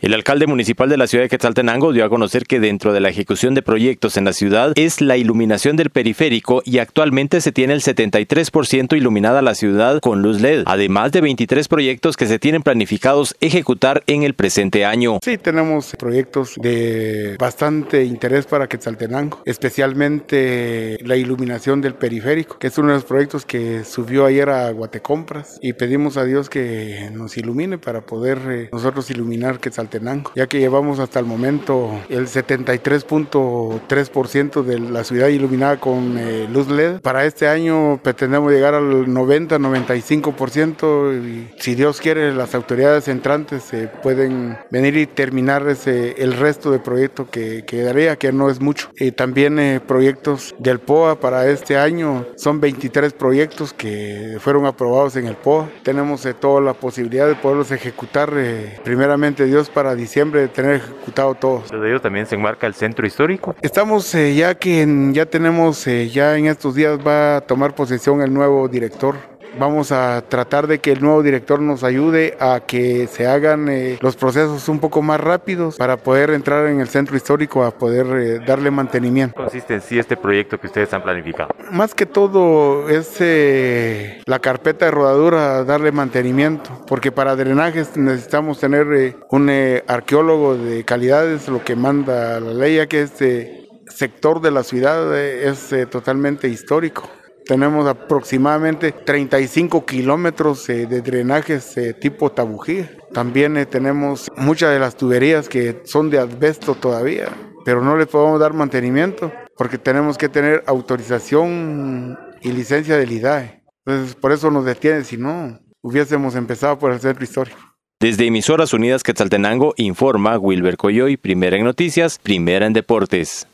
El alcalde municipal de la ciudad de Quetzaltenango dio a conocer que dentro de la ejecución de proyectos en la ciudad es la iluminación del periférico y actualmente se tiene el 73% iluminada la ciudad con luz LED, además de 23 proyectos que se tienen planificados ejecutar en el presente año. Sí, tenemos proyectos de bastante interés para Quetzaltenango, especialmente la iluminación del periférico, que es uno de los proyectos que subió ayer a Guatecompras y pedimos a Dios que nos ilumine para poder eh, nosotros iluminar Quetzaltenango ya que llevamos hasta el momento el 73.3% de la ciudad iluminada con eh, luz LED. Para este año pretendemos llegar al 90-95% y si Dios quiere las autoridades entrantes eh, pueden venir y terminar ese, el resto de proyectos que quedaría, que no es mucho. Y también eh, proyectos del POA para este año, son 23 proyectos que fueron aprobados en el POA. Tenemos toda la posibilidad de poderlos ejecutar primeramente Dios para diciembre de tener ejecutado todo. ¿De ellos también se enmarca el centro histórico? Estamos eh, ya que ya tenemos, eh, ya en estos días va a tomar posesión el nuevo director Vamos a tratar de que el nuevo director nos ayude a que se hagan eh, los procesos un poco más rápidos para poder entrar en el centro histórico a poder eh, darle mantenimiento. ¿Qué consiste en sí este proyecto que ustedes han planificado? Más que todo es eh, la carpeta de rodadura, darle mantenimiento, porque para drenajes necesitamos tener un arqueólogo de calidades, lo que manda la ley, ya que este sector de la ciudad es totalmente histórico. Tenemos aproximadamente 35 kilómetros eh, de drenajes eh, tipo tabujía. También eh, tenemos muchas de las tuberías que son de asbesto todavía, pero no les podemos dar mantenimiento porque tenemos que tener autorización y licencia del IDAE. Entonces, por eso nos detienen, si no, hubiésemos empezado por el centro histórico. Desde Emisoras Unidas Quetzaltenango informa Wilber Coyoy, primera en noticias, primera en deportes.